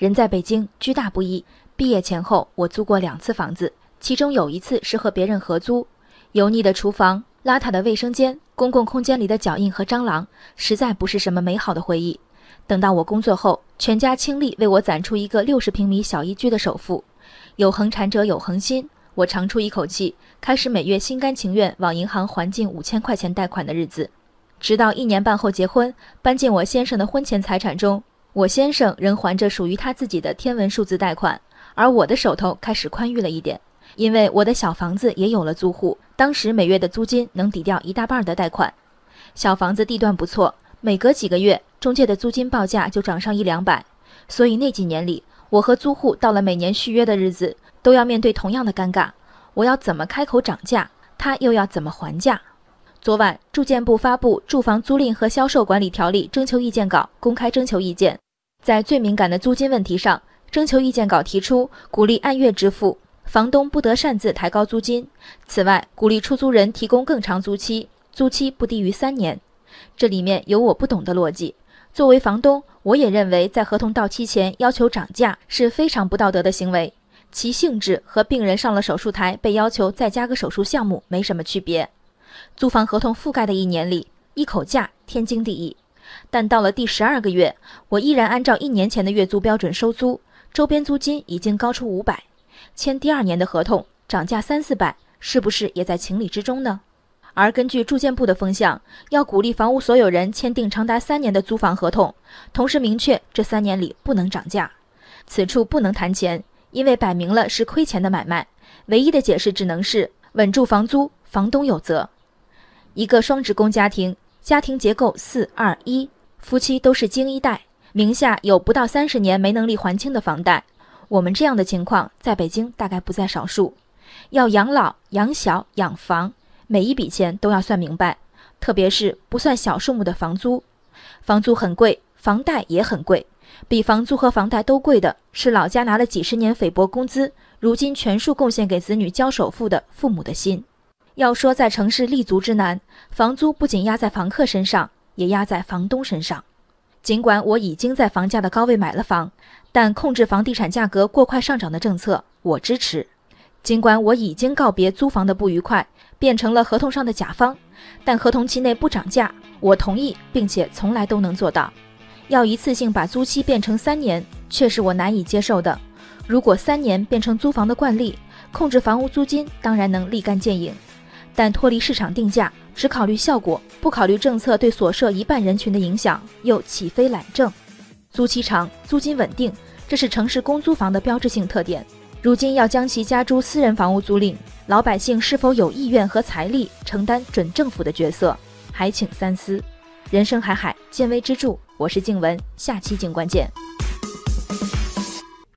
人在北京，居大不易。毕业前后，我租过两次房子，其中有一次是和别人合租。油腻的厨房、邋遢的卫生间、公共空间里的脚印和蟑螂，实在不是什么美好的回忆。等到我工作后，全家倾力为我攒出一个六十平米小一居的首付。有恒产者有恒心，我长出一口气，开始每月心甘情愿往银行还近五千块钱贷款的日子。直到一年半后结婚，搬进我先生的婚前财产中，我先生仍还着属于他自己的天文数字贷款。而我的手头开始宽裕了一点，因为我的小房子也有了租户，当时每月的租金能抵掉一大半的贷款。小房子地段不错，每隔几个月中介的租金报价就涨上一两百，所以那几年里，我和租户到了每年续约的日子，都要面对同样的尴尬：我要怎么开口涨价，他又要怎么还价？昨晚住建部发布《住房租赁和销售管理条例》征求意见稿，公开征求意见，在最敏感的租金问题上。征求意见稿提出，鼓励按月支付，房东不得擅自抬高租金。此外，鼓励出租人提供更长租期，租期不低于三年。这里面有我不懂的逻辑。作为房东，我也认为在合同到期前要求涨价是非常不道德的行为，其性质和病人上了手术台被要求再加个手术项目没什么区别。租房合同覆盖的一年里，一口价天经地义。但到了第十二个月，我依然按照一年前的月租标准收租。周边租金已经高出五百，签第二年的合同涨价三四百，是不是也在情理之中呢？而根据住建部的风向，要鼓励房屋所有人签订长达三年的租房合同，同时明确这三年里不能涨价。此处不能谈钱，因为摆明了是亏钱的买卖。唯一的解释只能是稳住房租，房东有责。一个双职工家庭，家庭结构四二一，夫妻都是精一代。名下有不到三十年没能力还清的房贷，我们这样的情况在北京大概不在少数。要养老、养小、养房，每一笔钱都要算明白，特别是不算小数目的房租，房租很贵，房贷也很贵。比房租和房贷都贵的是老家拿了几十年菲薄工资，如今全数贡献给子女交首付的父母的心。要说在城市立足之难，房租不仅压在房客身上，也压在房东身上。尽管我已经在房价的高位买了房，但控制房地产价格过快上涨的政策我支持。尽管我已经告别租房的不愉快，变成了合同上的甲方，但合同期内不涨价，我同意，并且从来都能做到。要一次性把租期变成三年，却是我难以接受的。如果三年变成租房的惯例，控制房屋租金当然能立竿见影，但脱离市场定价。只考虑效果，不考虑政策对所涉一半人群的影响，又岂非懒政？租期长，租金稳定，这是城市公租房的标志性特点。如今要将其加诸私人房屋租赁，老百姓是否有意愿和财力承担准政府的角色，还请三思。人生海海，见微知著。我是静文，下期静观见。